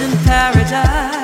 in paradise.